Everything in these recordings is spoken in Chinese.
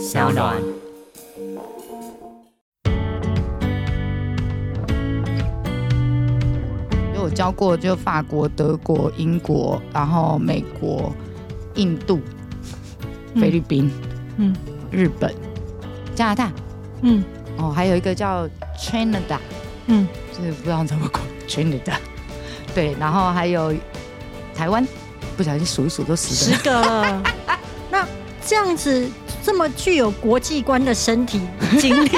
小暖。就我教过，就法国、德国、英国，然后美国、印度、菲律宾、嗯日本、加拿大，嗯。哦，还有一个叫 Canada，嗯，就是不知道怎么讲 Canada，对，然后还有台湾，不小心数一数都十十个了。那这样子这么具有国际观的身体 经历，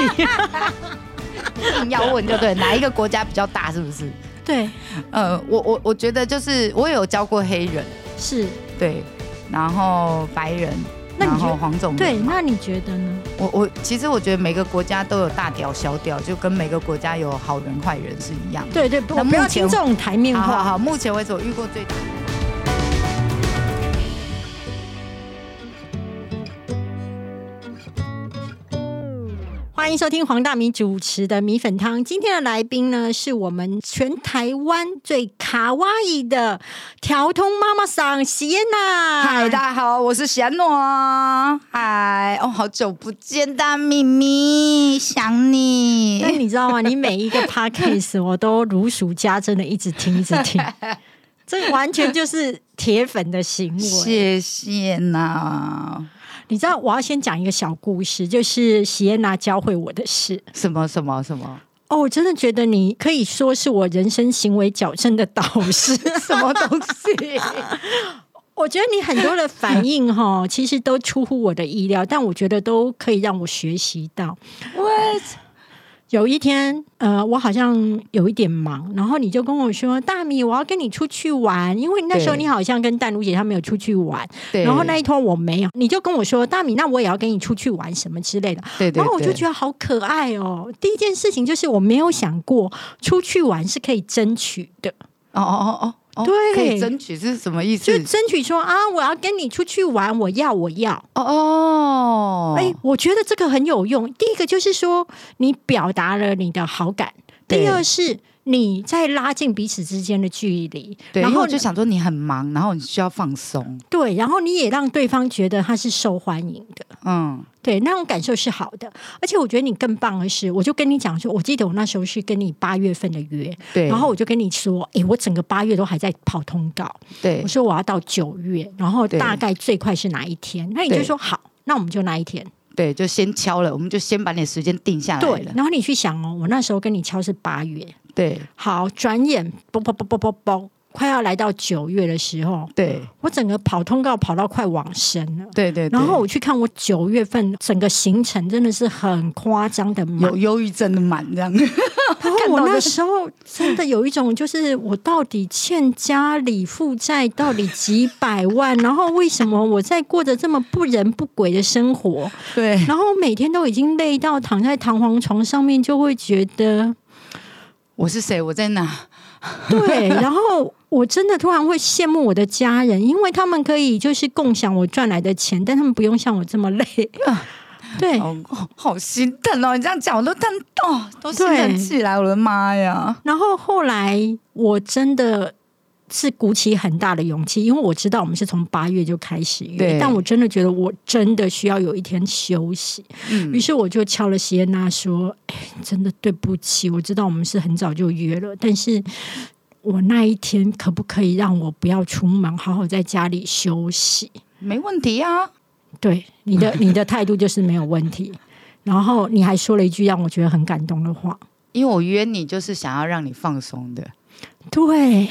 硬要问就对，哪一个国家比较大，是不是？对，呃，我我我觉得就是我有教过黑人，是对，然后白人，然那你觉得后黄种人对。那你觉得呢？我我其实我觉得每个国家都有大屌小屌，就跟每个国家有好人坏人是一样的。对对，不那不要听这种台面话。好好好，目前为止我遇过最大。欢迎收听黄大米主持的米粉汤。今天的来宾呢，是我们全台湾最卡哇伊的调通妈妈桑喜燕娜。嗨，大家好，我是喜安诺。嗨，哦，好久不见，大咪咪，想但你。你知道吗？你每一个 podcast 我都如数家珍的一直听，一直听，这完全就是铁粉的行为。谢谢呐。你知道，我要先讲一个小故事，就是喜燕娜教会我的事。什么什么什么哦，我真的觉得你可以说是我人生行为矫正的导师。什么东西？我觉得你很多的反应哈，其实都出乎我的意料，但我觉得都可以让我学习到。What？有一天，呃，我好像有一点忙，然后你就跟我说：“大米，我要跟你出去玩。”因为那时候你好像跟淡如姐他们有出去玩，对，然后那一通我没有，你就跟我说：“大米，那我也要跟你出去玩什么之类的。”对对，然后我就觉得好可爱哦。第一件事情就是我没有想过出去玩是可以争取的，哦哦哦哦，对可以争取是什么意思？就争取说啊，我要跟你出去玩，我要，我要。哦哦，哎、我觉得这个很有用。第一个就是说，你表达了你的好感；第二是你在拉近彼此之间的距离。然后我就想说你很忙，然后你需要放松，对，然后你也让对方觉得他是受欢迎的。嗯，对，那种感受是好的，而且我觉得你更棒的是，我就跟你讲说，我记得我那时候是跟你八月份的约，对，然后我就跟你说，诶，我整个八月都还在跑通告，对。我说我要到九月，然后大概最快是哪一天？那你就说好，那我们就那一天。对，就先敲了，我们就先把你的时间定下来对了，，然后你去想哦，我那时候跟你敲是八月，对好，转眼啵啵啵啵啵啵，快要来到九月的时候，对我整个跑通告跑到快往生了。对对，对然后我去看我九月份整个行程，真的是很夸张的满有。忧郁症的满这样，然后我那时候真的有一种，就是我到底欠家里负债到底几百万，然后为什么我在过着这么不人不鬼的生活？对然后每天都已经累到躺在弹簧床上面，就会觉得我是谁？我在哪？对，然后我真的突然会羡慕我的家人，因为他们可以就是共享我赚来的钱，但他们不用像我这么累。对，好心疼哦！你这样讲，我都疼哦，都心疼起来，我的妈呀！然后后来我真的是鼓起很大的勇气，因为我知道我们是从八月就开始约，但我真的觉得我真的需要有一天休息。嗯于是我就敲了席耶娜说：“哎，真的对不起，我知道我们是很早就约了，但是我那一天可不可以让我不要出门，好好在家里休息？”没问题啊。对你的你的态度就是没有问题。然后你还说了一句让我觉得很感动的话，因为我约你就是想要让你放松的，对，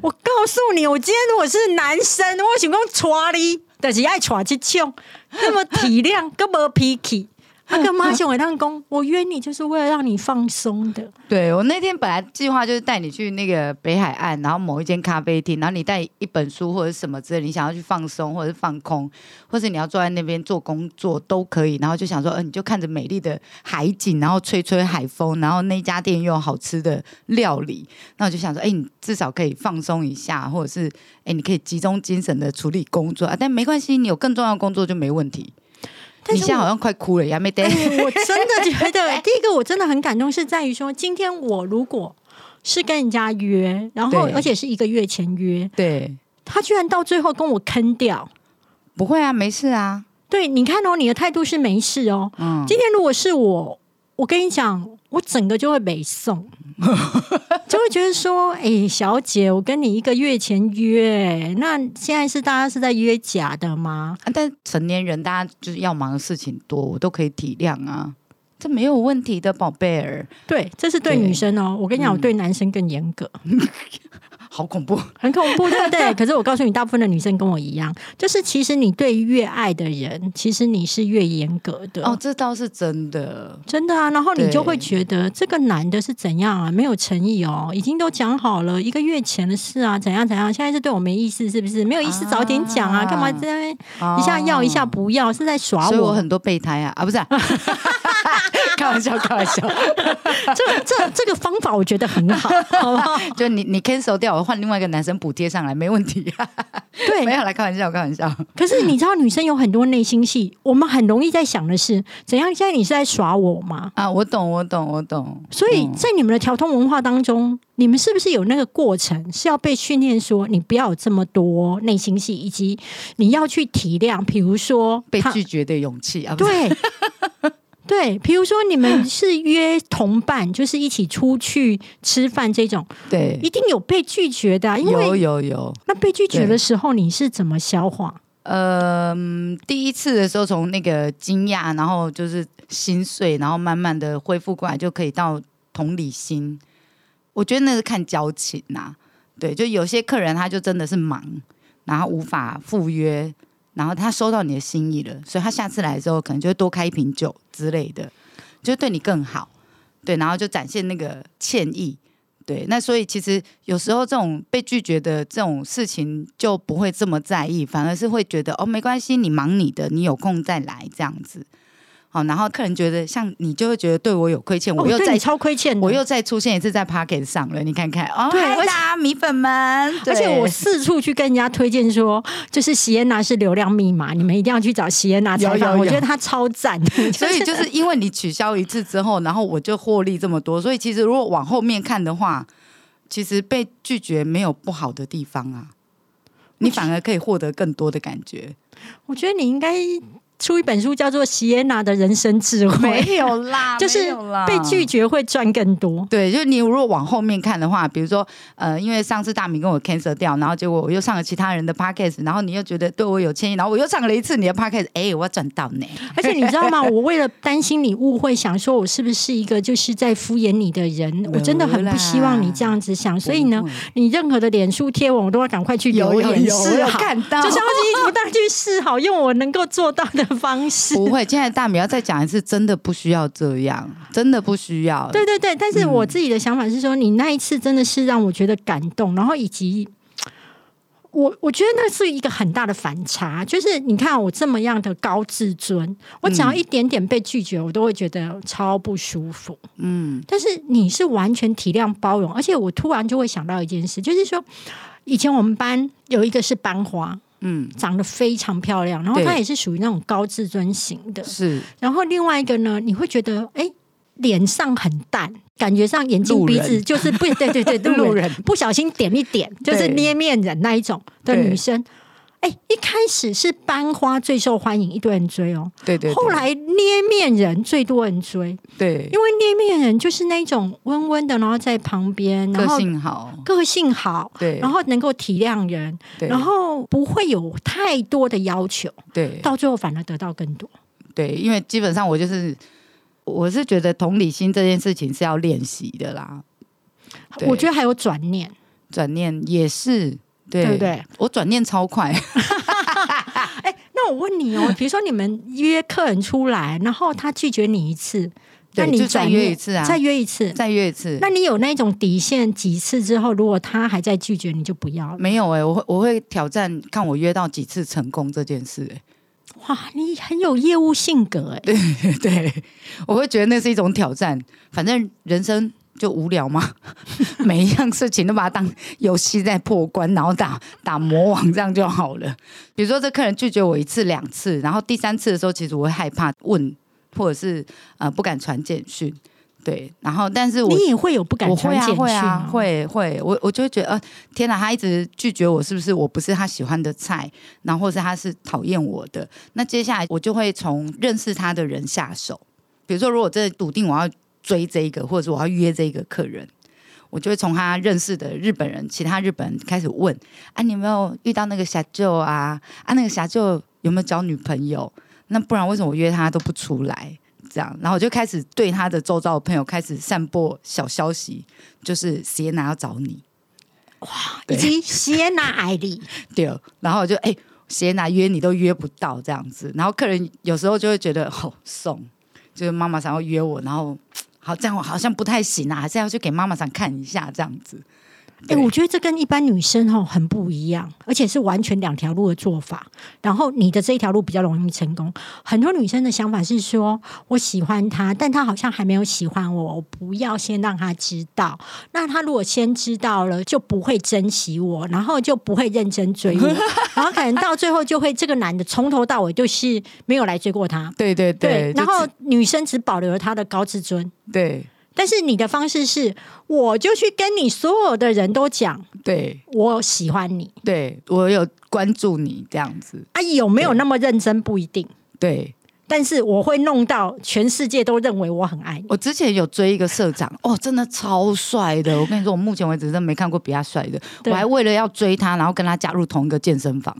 我告诉你，我今天如果是男生，我想讲娶你，但、是爱娶这种那么体谅，跟没脾气。啊，跟妈想会当工，我约你就是为了让你放松的。对我那天本来计划就是带你去那个北海岸，然后某一间咖啡厅，然后你带一本书或者什么之类，你想要去放松或者是放空，或者你要坐在那边做工作都可以。然后就想说，嗯、你就看着美丽的海景，然后吹吹海风，然后那家店又有好吃的料理，那我就想说，哎、你至少可以放松一下，或者是哎、你可以集中精神的处理工作啊。但没关系，你有更重要的工作就没问题。但是你现在好像快哭了，呀，没得。哎我 真的觉得，第一个我真的很感动，是在于说，今天我如果是跟人家约，然后而且是一个月前约，对，他居然到最后跟我坑掉，不会啊，没事啊。对，你看哦，你的态度是没事哦。嗯，今天如果是我，我跟你讲，我整个就会北送，就会觉得说，哎、小姐，我跟你一个月前约，那现在是大家是在约假的吗？啊但成年人大家就是要忙的事情多，我都可以体谅啊，这没有问题的，宝贝儿。对，这是对对女生哦。我跟你讲，我对男生更严格。好恐怖，很恐怖，对不对？可是我告诉你，大部分的女生跟我一样，就是其实你对越爱的人，其实你是越严格的。哦，这倒是真的。真的啊，然后你就会觉得这个男的是怎样啊，没有诚意哦，已经都讲好了一个月前的事啊，怎样怎样，现在是对我没意思，是不是？没有意思，早点讲啊，啊干嘛在那边一下要一下不要，是在耍我所以我我？很多备胎啊啊，不是、啊，开玩笑，开玩笑。这这这个方法我觉得很好，好不好？就你你 cancel 掉，我换另外一个男生补贴上来，没问题。对没有来开玩笑，开玩笑。可是你知道，女生有很多内心戏，我们很容易在想的是，怎样？现在你是在耍我吗？啊，我懂，我懂，我懂。所以嗯在你们的调通文化当中，你们是不是有那个过程是要被训练说，你不要有这么多内心戏，以及你要去体谅，比如说被拒绝的勇气啊，对。对，比如说你们 是约同伴，就是一起出去吃饭这种，对一，定有被拒绝的啊、因有为有有。那被拒绝的时候，你是怎么消化？呃，嗯第一次的时候从那个惊讶，然后就是心碎，然后慢慢的恢复过来，就可以到同理心。我觉得那是看交情呐、对，就有些客人他就真的是忙，然后无法赴约，然后他收到你的心意了，所以他下次来的时候可能就会多开一瓶酒之类的，就对你更好。对，然后就展现那个歉意。对，那所以其实有时候这种被拒绝的这种事情就不会这么在意，反而是会觉得哦没关系，你忙你的，你有空再来这样子。好，然后客人觉得像你就会觉得对我有亏欠，我又再、哦超亏欠，我又再出现一次在 Pocket 上了，你看看哦，对而米粉们，而且我四处去跟人家推荐说，就是喜耶娜是流量密码，你们一定要去找喜耶娜采访。有有有我觉得她超赞，所以就是因为你取消一次之后，然后我就获利这么多，所以其实如果往后面看的话，其实被拒绝没有不好的地方啊，你反而可以获得更多的感觉。我觉得你应该出一本书，叫做《席耶娜的人生智慧》，没有啦 就是被拒。绝会赚更多。对，就是你如果往后面看的话，比如说，呃，因为上次大明跟我 cancel 掉，然后结果我又上了其他人的 podcast，然后你又觉得对我有歉意，然后我又上了一次你的 podcast，哎，我要赚到呢。而且你知道吗？我为了担心你误会，想说我是不是一个就是在敷衍你的人，我真的很不希望你这样子想。所以呢，你任何的脸书贴文，我都要赶快去留言有示好，看到，就是要一不断去示好，用我能够做到的方式。不会，现在大米要再讲一次，真的不需要这样，真的不需要。对对对，但是我自己的想法是说，你那一次真的是让我觉得感动，然后以及我我觉得那是一个很大的反差，就是你看我这么样的高自尊，我只要一点点被拒绝，我都会觉得超不舒服。嗯，但是你是完全体谅包容，而且我突然就会想到一件事，就是说以前我们班有一个是班花。嗯，长得非常漂亮，然后她也是属于那种高自尊型的，是。然后另外一个呢，你会觉得哎，脸上很淡，感觉上眼睛鼻子就是不对对对 路人。不小心点一点就是捏面人那一种的女生。哎，一开始是班花最受欢迎，一堆人追哦。对对对。后来捏面人最多人追，对。因为捏面人就是那种温温的，然后在旁边，然后个后性好，个性好，对，然后能够体谅人，对。然后不会有太多的要求，对。到最后反而得到更多。对，因为基本上我就是，我是觉得同理心这件事情是要练习的啦。我觉得还有转念，转念也是，对对不对？我转念超快，哎，那我问你哦，比如说你们约客人出来，然后他拒绝你一次，那你就再约一次啊再约一次。再约一次。那你有那种底线几次之后，如果他还在拒绝，你就不要了。没有哎、我会我会挑战看我约到几次成功这件事、欸，哇，你很有业务性格 哎。对，我会觉得那是一种挑战。反正人生就无聊嘛，每一样事情都把它当游戏在破关，然后打打魔王这样就好了。比如说这客人拒绝我一次两次，然后第三次的时候，其实我会害怕问，或者是呃不敢传简讯。对，然后但是我你也会有不敢传简讯会啊，会会，我我就会觉得呃，天哪，他一直拒绝我，是不是我不是他喜欢的菜？然后或是他是讨厌我的？那接下来我就会从认识他的人下手，比如说如果真的笃定我要追这一个，或者是我要约这一个客人。我就会从他认识的日本人、其他日本人开始问啊，你有没有遇到那个小舅啊？啊，那个小舅有没有交女朋友？那不然为什么我约他都不出来？这样，然后我就开始对他的周遭的朋友开始散播小消息，就是谢娜要找你，哇以及谢娜艾丽，对，然后我就哎，谢娜约你都约不到这样子，然后客人有时候就会觉得好送，就是妈妈想要约我，然后好这样我好像不太行啊，还是要去给妈妈上看一下这样子。哎、对我觉得这跟一般女生哈很不一样，而且是完全两条路的做法。然后你的这一条路比较容易成功。很多女生的想法是说，我喜欢他，但他好像还没有喜欢我，我不要先让他知道。那他如果先知道了，就不会珍惜我，然后就不会认真追我，然后可能到最后就会这个男的从头到尾就是没有来追过他。对对对，然后女生只保留了他的高自尊。对但是你的方式是，我就去跟你所有的人都讲，对我喜欢你对，我有关注你这样子，啊，有没有那么认真不一定，对。但是我会弄到全世界都认为我很爱你。我之前有追一个社长，哦，真的超帅的。我跟你说，我目前为止真的没看过比他帅的。我还为了要追他，然后跟他加入同一个健身房，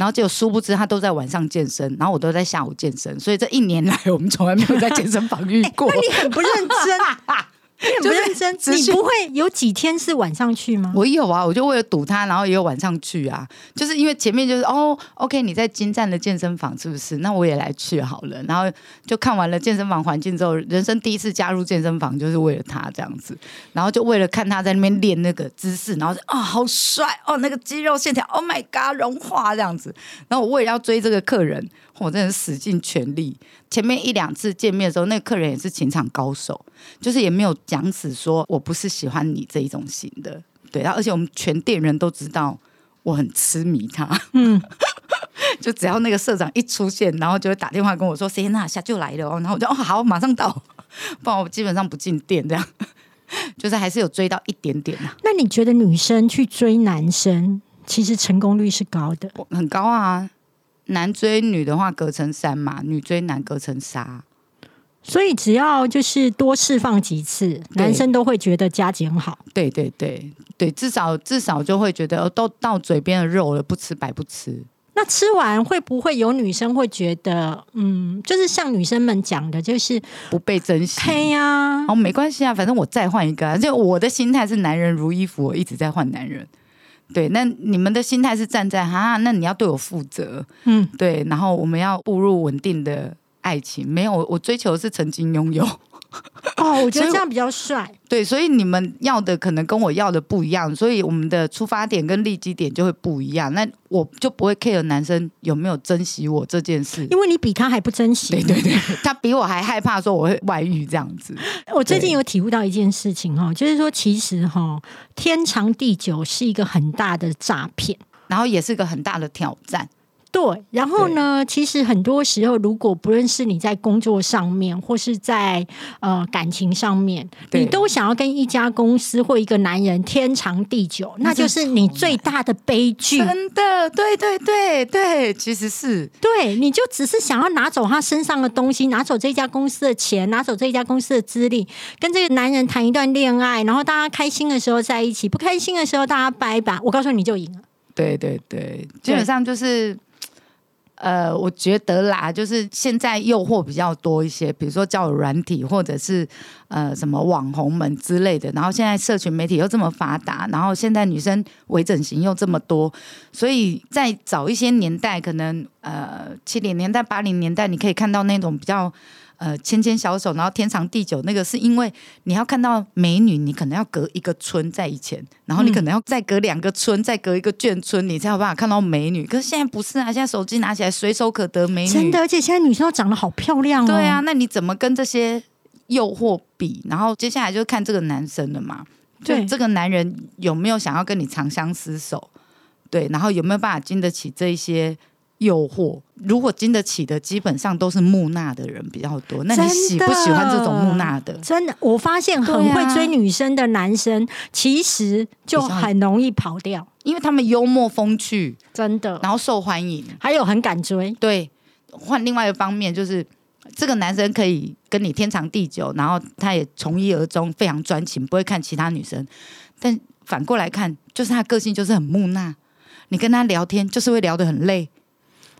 然后结果殊不知他都在晚上健身，然后我都在下午健身，所以这一年来我们从来没有在健身房遇过。那你很不认真，你很不认真，就是你不会有几天是晚上去吗？我有啊，我就为了堵他，然后也有晚上去啊，就是因为前面就是哦，OK，你在金站的健身房是不是？那我也来去好了，然后就看完了健身房环境之后，人生第一次加入健身房就是为了他这样子，然后就为了看他在那边练那个姿势，然后就啊、好帅哦，那个肌肉线条，Oh my god，融化这样子，然后我为了要追这个客人，我真的是使尽全力。前面一两次见面的时候，那个客人也是情场高手，就是也没有讲死说我不是喜欢你这一种型的，对，然后而且我们全店人都知道我很痴迷他，嗯，就只要那个社长一出现，然后就会打电话跟我说谁那下就来了哦，然后我就哦好，马上到，不然我基本上不进店这样，就是还是有追到一点点啊、那你觉得女生去追男生，其实成功率是高的？很高啊。男追女的话隔层山嘛，女追男隔层纱。所以只要就是多释放几次，男生都会觉得加减好。对对对对，至少至少就会觉得哦都到嘴边的肉了，不吃白不吃。那吃完会不会有女生会觉得，嗯，就是像女生们讲的，就是不被珍惜。嘿呀、哦，没关系啊，反正我再换一个、啊。就我的心态是男人如衣服，我一直在换男人。对，那你们的心态是站在哈，那你要对我负责，嗯，对，然后我们要步入稳定的爱情。没有，我追求的是曾经拥有。哦，我觉得这样比较帅。对，所以你们要的可能跟我要的不一样，所以我们的出发点跟立基点就会不一样。那我就不会 care 男生有没有珍惜我这件事。因为你比他还不珍惜。对对对，他比我还害怕说我会外遇这样子。我最近有体悟到一件事情哈，就是说其实哈，天长地久是一个很大的诈骗。然后也是个很大的挑战。对，然后呢？其实很多时候，如果不论是你在工作上面，或是在呃感情上面，你都想要跟一家公司或一个男人天长地久，那就是你最大的悲剧。真的，对对对对，其实是对，你就只是想要拿走他身上的东西，拿走这家公司的钱，拿走这家公司的资历，跟这个男人谈一段恋爱，然后大家开心的时候在一起，不开心的时候大家掰吧。我告诉你，你就赢了。对对对，基本上就是。呃，我觉得啦，就是现在诱惑比较多一些，比如说叫软体，或者是呃什么网红们之类的。然后现在社群媒体又这么发达，然后现在女生微整形又这么多，所以在早一些年代，可能呃七零年代、八零年代，你可以看到那种比较呃牵牵小手，然后天长地久，那个是因为你要看到美女，你可能要隔一个村在以前，然后你可能要再隔两个村，再隔一个眷村，你才有办法看到美女。可是现在不是啊，现在手机拿起来随手可得美女，真的，而且现在女生都长得好漂亮哦。对啊，，那你怎么跟这些诱惑比？然后接下来就看这个男生了嘛，就对这个男人有没有想要跟你长相厮守，对，然后有没有办法经得起这一些诱惑。如果经得起的，基本上都是木讷的人比较多。那你喜不喜欢这种木讷的？真的，我发现很会追女生的男生，其实就很容易跑掉，因为他们幽默风趣，真的。然后受欢迎。还有很敢追，对，换另外一方面就是，这个男生可以跟你天长地久，然后他也从一而终，非常专情，不会看其他女生。但反过来看，就是他个性就是很木讷，你跟他聊天就是会聊得很累。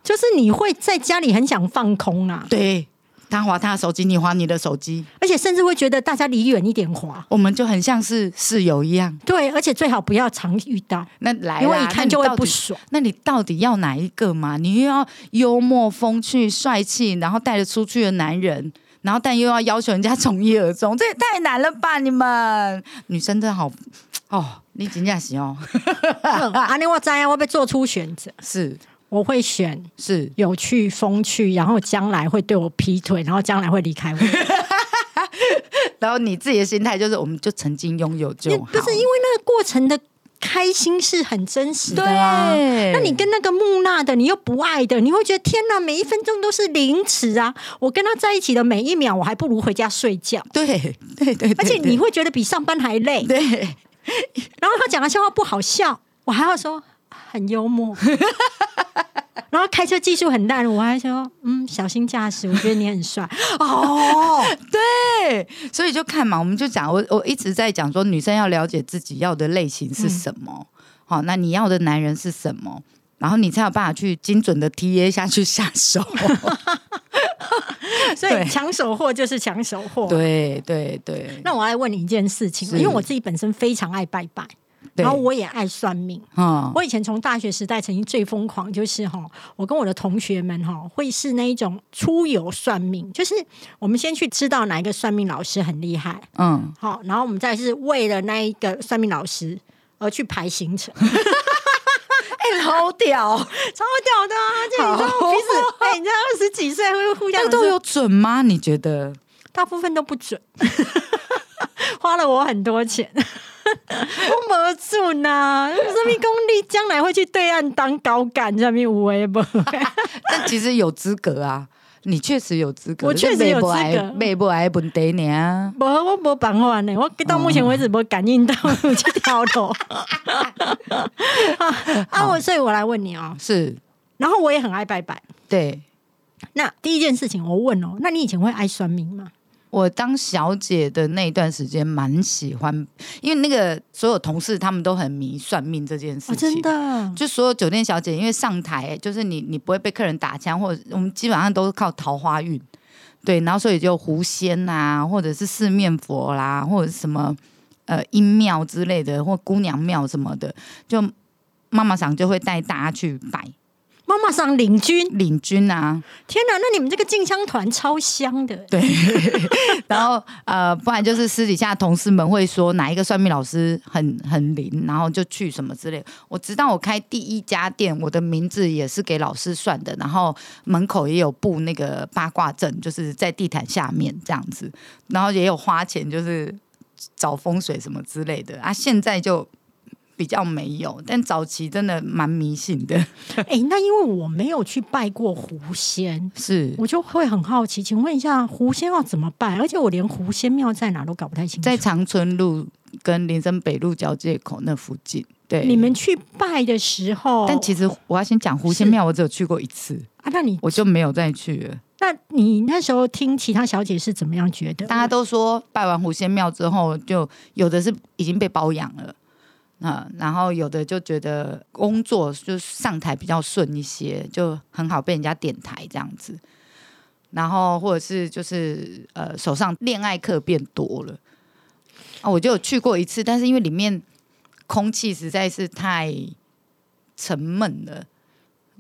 就是你会在家里很想放空啊，对他划他的手机，你划你的手机，而且甚至会觉得大家离远一点划。我们就很像是室友一样。对，而且最好不要常遇到，那来，因为一看就会不爽。那你到底要哪一个嘛？你又要幽默风趣、帅气，然后带着出去的男人，然后但又要要求人家从一而终，这也太难了吧？你们女生真的好哦，你真正是哦，啊，你我在啊，我被做出选择，是我会选是，有趣、风趣，然后将来会对我劈腿，然后将来会离开我。然后你自己的心态就是，我们就曾经拥有就好，不是因为那个过程的开心是很真实的啊。对，那你跟那个木讷的，你又不爱的，你会觉得天哪，每一分钟都是凌迟啊！我跟他在一起的每一秒，我还不如回家睡觉。对对对，而且你会觉得比上班还累。对然后他讲的笑话不好笑，我还要说很幽默。然后开车技术很烂，我还说嗯，小心驾驶，我觉得你很帅。哦，对，所以就看嘛，我们就讲，我我一直在讲说，女生要了解自己要的类型是什么，好、那你要的男人是什么，然后你才有办法去精准的 T A 下去下手。所以对。抢手货就是抢手货。对对对，那我来问你一件事情，因为我自己本身非常爱拜拜，对然后我也爱算命。嗯，我以前从大学时代曾经最疯狂，就是哈，我跟我的同学们哈，会是那一种出游算命，就是我们先去知道哪一个算命老师很厉害，嗯，好，然后我们再是为了那一个算命老师而去排行程，哎、好屌，超屌的啊！就你知道好彼此，哎、你知道二十几岁会互相都有准吗？你觉得？大部分都不准，花了我很多钱。我没准呐，什么功力将来会去对岸当高干，上面无为不？但其实有资格啊，你确实有资格，我确实有资格妹不爱问题呢。无，我无办法呢，我到目前为止没感应到 有这条路。啊，我所以，我来问你哦。是，然后我也很爱拜拜。对。那第一件事情，我问哦，那你以前会爱算命吗？我当小姐的那一段时间蛮喜欢，因为那个所有同事他们都很迷算命这件事哦，情。真的，就所有酒店小姐，因为上台就是你，你不会被客人打枪，或者我们基本上都是靠桃花运，对，然后所以就狐仙呐、或者是四面佛啦，或者是什么呃阴庙之类的，或姑娘庙什么的，就妈妈桑就会带大家去拜妈妈上领军，领军啊，天哪！那你们这个进香团超香的，对，然后呃，不然就是私底下同事们会说哪一个算命老师很很灵，然后就去什么之类。我知道我开第一家店，我的名字也是给老师算的，然后门口也有布那个八卦阵，就是在地毯下面这样子，然后也有花钱，就是找风水什么之类的啊。现在就。比较没有，但早期真的蛮迷信的，哎、那因为我没有去拜过狐仙，是我就会很好奇，请问一下，狐仙要怎么拜？而且我连狐仙庙在哪都搞不太清楚。在长春路跟林森北路交界口那附近。对，你们去拜的时候，但其实我要先讲狐仙庙，我只有去过一次，啊，那你我就没有再去了。那你那时候听其他小姐是怎么样觉得？大家都说拜完狐仙庙之后，就有的是已经被包养了。啊、然后有的就觉得工作就上台比较顺一些，就很好被人家点台这样子。然后或者是就是呃手上恋爱课变多了啊，我就有去过一次，但是因为里面空气实在是太沉闷了，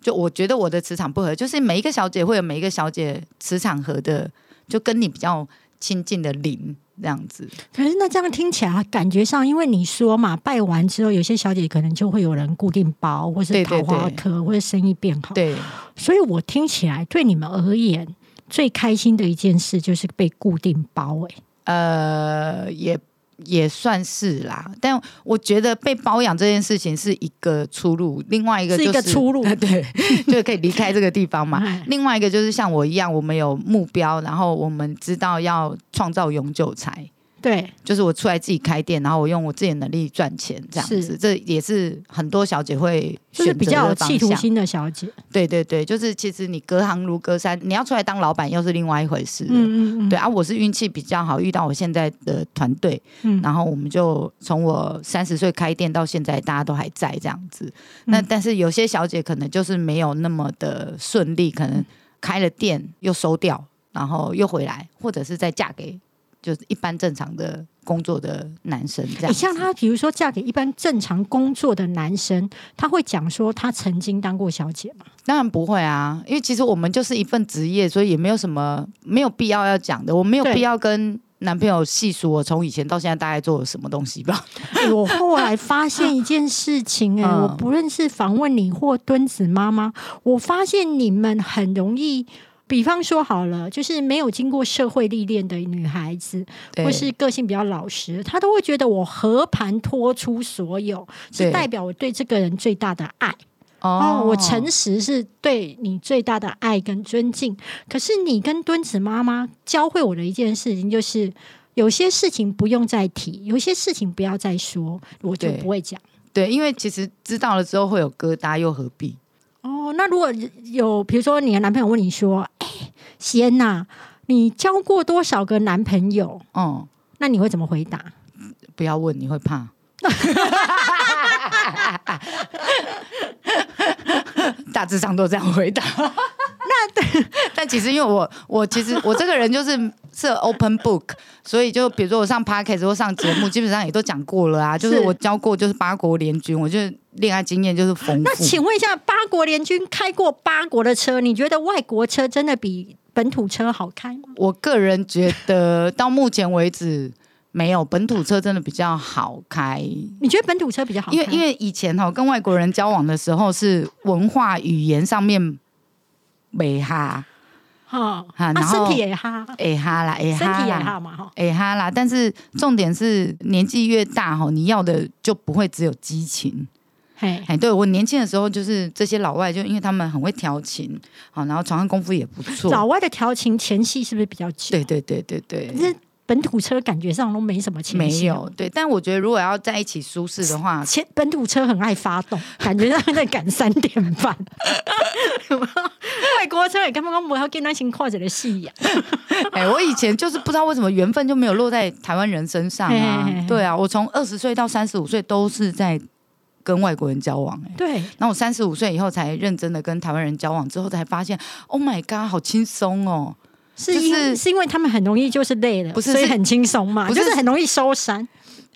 就我觉得我的磁场不合，就是每一个小姐会有每一个小姐磁场合的，就跟你比较亲近的灵这样子。可是那这样听起来，感觉上，因为你说嘛，拜完之后，有些小姐可能就会有人固定包，或是桃花对科，或者生意变好。对，所以我听起来，对你们而言，最开心的一件事就是被固定包、欸。呃，也也算是啦，但我觉得被包养这件事情是一个出路，另外一个是就是一个出路 对，就可以离开这个地方嘛哎。另外一个就是像我一样，我们有目标，然后我们知道要创造永久财。对，就是我出来自己开店，然后我用我自己的能力赚钱，这样子，是这也是很多小姐会就是比较有选择的方向。企图心的小姐。对对对，就是其实你隔行如隔山，你要出来当老板又是另外一回事了。嗯嗯嗯，对啊，我是运气比较好，遇到我现在的团队，嗯然后我们就从我三十岁开店到现在，大家都还在这样子。那嗯但是有些小姐可能就是没有那么的顺利，可能开了店又收掉，然后又回来，或者是再嫁给就是一般正常的工作的男生这你样子。像她，比如说嫁给一般正常工作的男生，他会讲说他曾经当过小姐吗？当然不会啊，因为其实我们就是一份职业，所以也没有什么没有必要要讲的，我没有必要跟。男朋友细数我从以前到现在大概做了什么东西吧？欸我后来发现一件事情、哎、嗯 我不论是访问你或墩子妈妈，我发现你们很容易。比方说好了，就是没有经过社会历练的女孩子，或是个性比较老实，她都会觉得我和盘托出所有，是代表我对这个人最大的爱。哦，我诚实是对你最大的爱跟尊敬。可是你跟墩子妈妈教会我的一件事情，就是有些事情不用再提，有些事情不要再说，我就不会讲。对，因为其实知道了之后会有疙瘩，又何必？哦，那如果有，比如说你的男朋友问你说：“哎、西恩呐，你交过多少个男朋友嗯，？”那你会怎么回答？不要问，你会怕。大致上都这样回答。那对，但其实因为我我其实我这个人就是是 open book，所以就比如说我上 podcast 或上节目，基本上也都讲过了啊。就是是我教过就是八国联军，我就恋爱经验就是丰富那富。请问一下，八国联军开过八国的车，你觉得外国车真的比本土车好开吗？我个人觉得到目前为止。没有本土车真的比较好开，你觉得本土车比较好开？因为因为以前哈跟外国人交往的时候是文化语言上面没哈哈啊，哈然后身体也哈，哎哈啦哎身体也哈哈嘛哈。哎哈啦，但是重点是年纪越大哈，你要的就不会只有激情。嘿，哎，对我年轻的时候就是这些老外，就因为他们很会调情，好，然后床上功夫也不错。老外的调情前戏是不是比较久？对，对对对对，可是本土车感觉上都没什么前没戏。有，对，但我觉得如果要在一起舒适的话，前本土车很爱发动，感觉上在赶三点半。外国车也根本讲不要跟那情跨着的戏呀。哎，我以前就是不知道为什么缘分就没有落在台湾人身上啊嘿嘿嘿。对啊，我从二十岁到三十五岁都是在跟外国人交往、哎。对，然后我三十五岁以后才认真的跟台湾人交往，之后才发现，Oh my god，好轻松哦！是就是因是因为他们很容易就是累了，不是是所以很轻松嘛，不是就是很容易收山，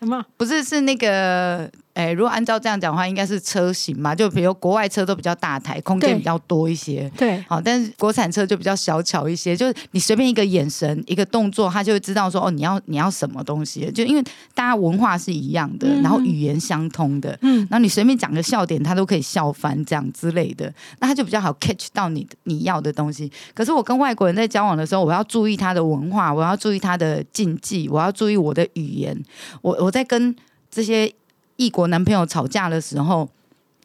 有没有？不是是那个，哎，如果按照这样讲的话，应该是车型嘛，就比如国外车都比较大台，空间比较多一些。对，好，但是国产车就比较小巧一些，就是你随便一个眼神、一个动作，他就会知道说哦，你要你要什么东西。就因为大家文化是一样的，嗯然后语言相通的，嗯，然后你随便讲个笑点，他都可以笑翻这样之类的，那他就比较好 catch 到你你要的东西。可是我跟外国人在交往的时候，我要注意他的文化，我要注意他的禁忌，我要注意我的语言。我我在跟这些异国男朋友吵架的时候，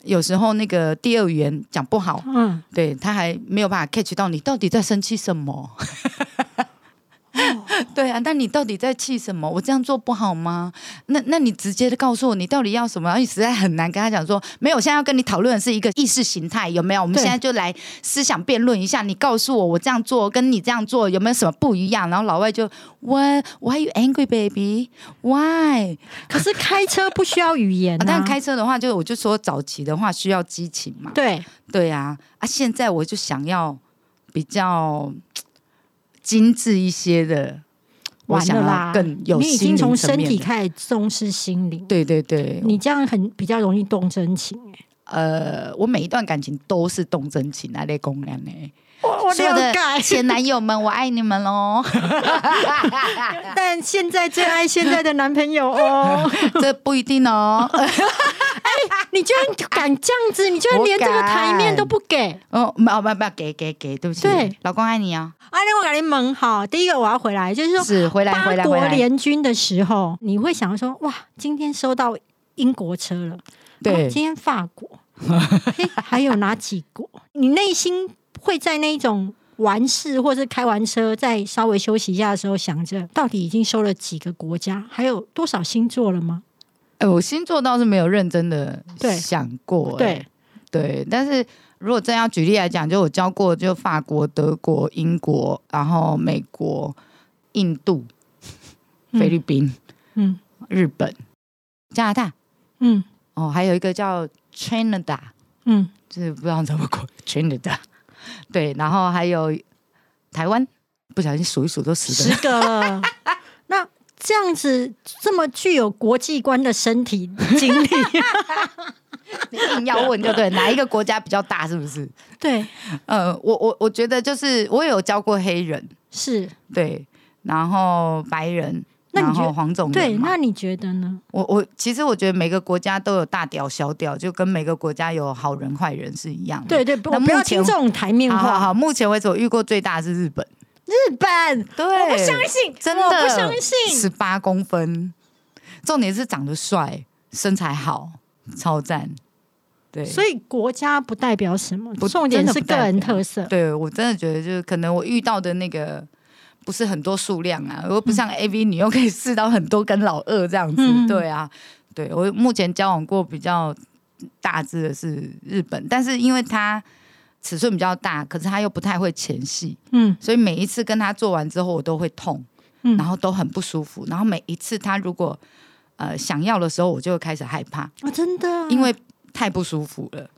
有时候那个第二语言讲不好，嗯，对他还没有办法 catch 到你到底在生气什么。对啊，但你到底在气什么？我这样做不好吗？那那你直接的告诉我，你到底要什么？然后你实在很难跟他讲说，没有，我现在要跟你讨论的是一个意识形态，有没有？我们现在就来思想辩论一下。你告诉我，我这样做跟你这样做有没有什么不一样？然后老外就 What Why you angry, baby? Why？可是开车不需要语言啊、啊，但开车的话，就我就说早期的话需要激情嘛。对，对啊，啊，现在我就想要比较精致一些的，我想要，更有你已经从身体开始重视心灵，对对对，你这样很比较容易动真情哎。呃，我每一段感情都是动真情啊，类公然呢。我我所有的了解，前男友们，我爱你们喽！但现在最爱现在的男朋友哦。这不一定哦。你居然敢这样子，你居然我连这个台面都不给。哦，没有没有没有，给给给，对不起，对，老公爱你啊，啊，那我赶紧问哈，第一个我要回来，就是说是回来回来回来，联军的时候，你会想说哇，今天收到英国车了，啊对今天法国，嘿，还有哪几国？你内心会在那种完事或是开完车，再稍微休息一下的时候，想着到底已经收了几个国家，还有多少星座了吗？哎，我星座倒是没有认真的想过，对哎对，但是如果真要举例来讲，就我教过，就法国、德国、英国，然后美国、印度、嗯菲律宾、嗯日本、加拿大，嗯哦，还有一个叫 Canada，嗯，就是不知道怎么过 Canada，对，然后还有台湾，不小心数一数都十个十个了。那这样子这么具有国际观的身体经历，你硬要问就对，哪一个国家比较大，是不是？对，呃，我我我觉得就是我有教过黑人，是对，然后白人，然那你觉得后黄种人对。那你觉得呢？我我其实我觉得每个国家都有大屌小屌，就跟每个国家有好人坏人是一样的。对对，不那不要听这种台面话。好好好，目前为止我遇过最大的是日本，日本，对，我不相信，真的。我不相信。十八公分，重点是长得帅，身材好，超赞。对，所以国家不代表什么，不重点是个人特色。对我真的觉得，就是可能我遇到的那个不是很多数量啊，我又不像 A V 女又可以试到很多跟老二这样子。嗯。对啊，对我目前交往过比较大致的是日本，但是因为他尺寸比较大，可是他又不太会前戏，嗯所以每一次跟他做完之后，我都会痛，嗯然后都很不舒服，然后每一次他如果呃想要的时候，我就会开始害怕，啊，真的，因为太不舒服了。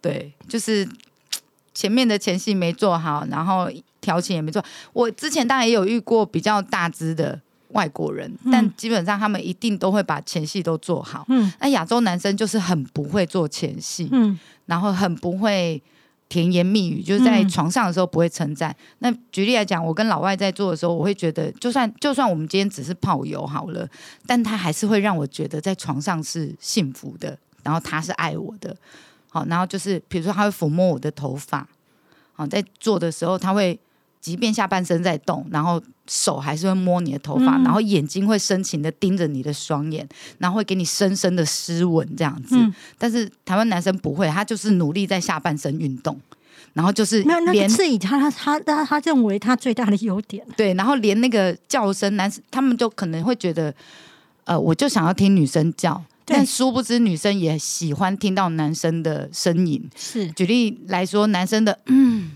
对，就是前面的前戏没做好，然后调情也没做。我之前当然也有遇过比较大只的外国人，嗯但基本上他们一定都会把前戏都做好。嗯那亚洲男生就是很不会做前戏，嗯然后很不会甜言蜜语，就是在嗯床上的时候不会称赞。那举例来讲，我跟老外在做的时候，我会觉得，就算就算我们今天只是泡友好了，但他还是会让我觉得在床上是幸福的，然后他是爱我的。好，然后就是比如说他会抚摸我的头发，好，在做的时候他会。即便下半身在动，然后手还是会摸你的头发，嗯然后眼睛会深情的盯着你的双眼，然后会给你深深的湿吻这样子。嗯，但是台湾男生不会，他就是努力在下半身运动，然后就是没有，那连个是以他他他他他认为他最大的优点。对，然后连那个叫声，男生他们就可能会觉得，呃，我就想要听女生叫，但殊不知女生也喜欢听到男生的声音。是，举例来说，男生的嗯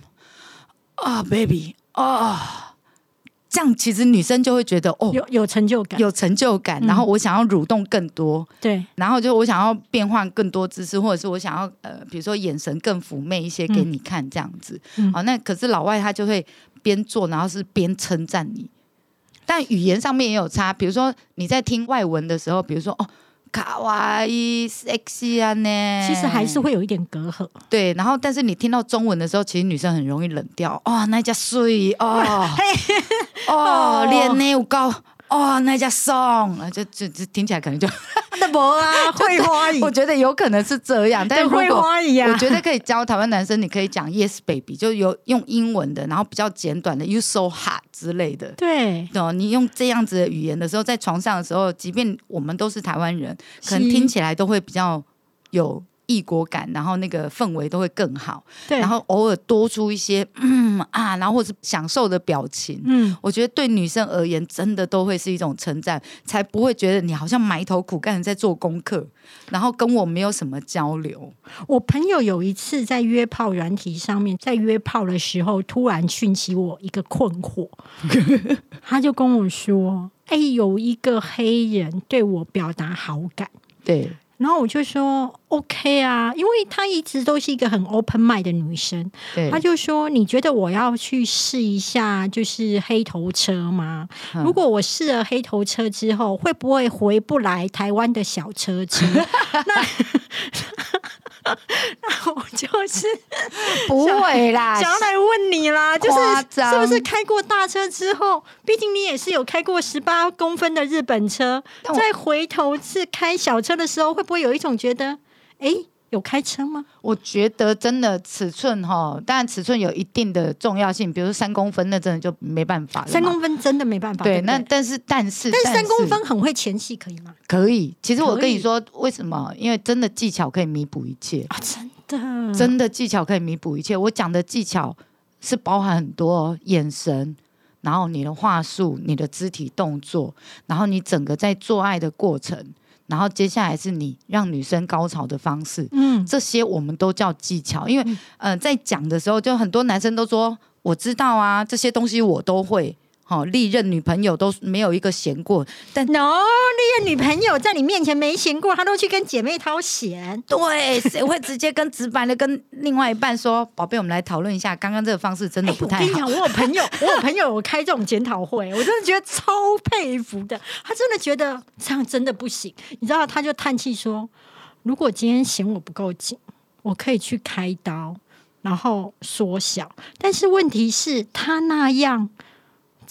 啊，baby 啊，这样其实女生就会觉得哦。有有成就感。有成就感，嗯然后我想要蠕动更多，对，然后就我想要变换更多姿势，或者是我想要呃，比如说眼神更妩媚一些给你看，这样子。嗯好，那可是老外他就会边做，然后是边称赞你，但语言上面也有差。比如说你在听外文的时候，比如说哦。卡哇伊 sexy 啊呢，其实还是会有一点隔阂。对，然后但是你听到中文的时候，其实女生很容易冷掉。哦，那家水哦，哦，脸呢有高哦，那家松，啊就就就听起来可能就，那不啊，会花语我，觉得有可能是这样，但对，会花语啊。我觉得可以教台湾男生，你可以讲 yes baby，就有用英文的，然后比较简短的 you so hot 之类的。对，哦，你用这样子的语言的时候，在床上的时候，即便我们都是台湾人，可能听起来都会比较有异国感，然后那个氛围都会更好。对，然后偶尔多出一些嗯啊，然后或是享受的表情。嗯，我觉得对女生而言，真的都会是一种称赞，才不会觉得你好像埋头苦干的在做功课，然后跟我没有什么交流。我朋友有一次在约炮软体上面，在约炮的时候，突然讯起我一个困惑，他就跟我说：“哎、有一个黑人对我表达好感。”对，然后我就说 OK 啊，因为她一直都是一个很 open mind 的女生。她就说：“你觉得我要去试一下，就是黑头车吗？嗯如果我试了黑头车之后，会不会回不来台湾的小车车？那 那我就是 不会啦，想要来问你啦，就是是不是开过大车之后，毕竟你也是有开过十八公分的日本车，但我在回头是开小车的时候，会不会有一种觉得，哎，有开车吗？我觉得真的尺寸哈，当然尺寸有一定的重要性，比如三公分，那真的就没办法了。三公分真的没办法。对，不那但是但是但是三公分很会前戏，可以吗？可以。其实我跟你说，为什么？因为真的技巧可以弥补一切，啊，真的，真的技巧可以弥补一切。我讲的技巧是包含很多哦眼神，然后你的话术、你的肢体动作，然后你整个在做爱的过程，然后接下来是你让女生高潮的方式。嗯，这些我们都叫技巧，因为嗯、呃在讲的时候，就很多男生都说我知道啊，这些东西我都会。好、历任女朋友都没有一个嫌过，但 no，历任女朋友在你面前没闲过，她都去跟姐妹掏闲。对，谁会直接跟直白的跟另外一半说，宝贝，我们来讨论一下，刚刚这个方式真的哎不太好。我跟你讲，我有朋友，我有朋友我开这种检讨会，我真的觉得超佩服的。他真的觉得这样真的不行，你知道，他就叹气说：“如果今天嫌我不够紧，我可以去开刀，然后缩小。但是问题是，他那样。”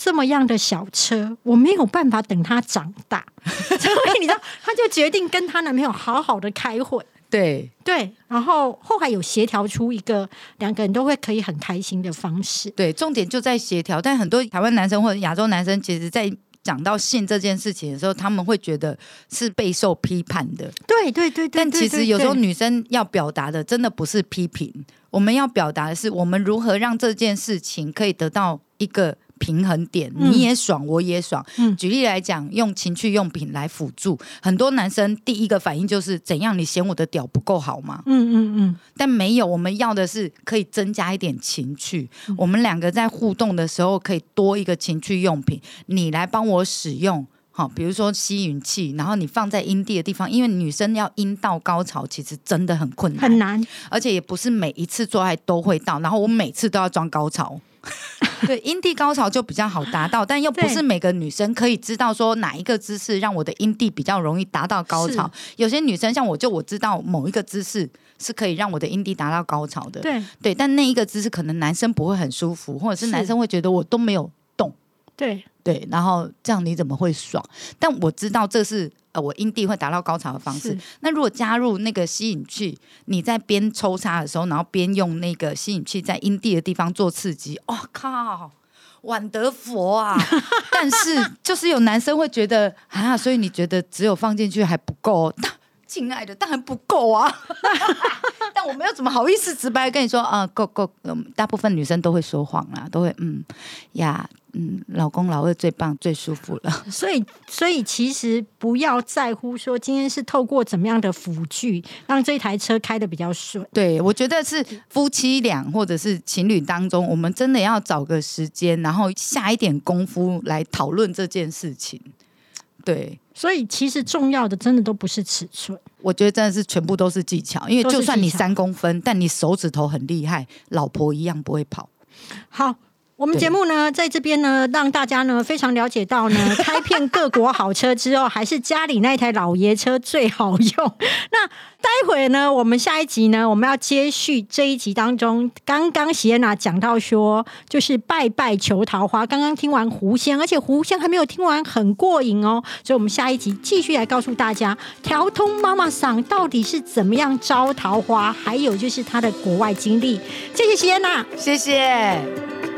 这么样的小车，我没有办法等他长大，所以你知道，他就决定跟她男朋友好好的开会。对对，然后后来有协调出一个两个人都会可以很开心的方式。对，重点就在协调。但很多台湾男生或者亚洲男生，其实在讲到性这件事情的时候，他们会觉得是备受批判的。对对对对，但其实有时候女生要表达的真的不是批评，我们要表达的是我们如何让这件事情可以得到一个平衡点，嗯你也爽，我也爽。嗯举例来讲，用情趣用品来辅助，很多男生第一个反应就是怎样？你嫌我的屌不够好吗？嗯嗯嗯，但没有，我们要的是可以增加一点情趣。嗯我们两个在互动的时候，可以多一个情趣用品，你来帮我使用。好，比如说吸吮器，然后你放在阴蒂的地方，因为女生要阴道高潮，其实真的很困难，很难。而且也不是每一次做爱都会到，然后我每次都要装高潮。对，阴蒂高潮就比较好达到，但又不是每个女生可以知道说哪一个姿势让我的阴蒂比较容易达到高潮。有些女生像我就我知道某一个姿势是可以让我的阴蒂达到高潮的，对对，但那一个姿势可能男生不会很舒服，或者是是男生会觉得我都没有动，对，对，然后这样你怎么会爽？但我知道这是呃我阴蒂会达到高潮的方式。那如果加入那个吸引器，你在边抽插的时候，然后边用那个吸引器在阴蒂的地方做刺激，哇、靠！晚得佛啊！但是就是有男生会觉得啊，所以你觉得只有放进去还不够？但亲爱的，当然不够啊！但我没有怎么好意思直白地跟你说啊？够够，嗯，大部分女生都会说谎啦，都会嗯呀，嗯，老公老二最棒最舒服了。所以所以其实不要在乎说今天是透过怎么样的辅具让这台车开的比较顺。对，我觉得是夫妻俩或者是情侣当中，我们真的要找个时间，然后下一点功夫来讨论这件事情。对，所以其实重要的真的都不是尺寸，我觉得真的是全部都是技巧，因为就算你三公分，但你手指头很厉害，老婆一样不会跑。好。我们节目呢，在这边呢，让大家呢非常了解到呢，开遍各国好车之后，还是家里那台老爷车最好用。那待会呢，我们下一集呢，我们要接续这一集当中，刚刚喜安娜讲到说，就是拜拜求桃花。刚刚听完狐仙，而且狐仙还没有听完，很过瘾哦。所以，我们下一集继续来告诉大家，调通妈妈桑到底是怎么样招桃花，还有就是她的国外经历。谢谢喜安娜。谢谢。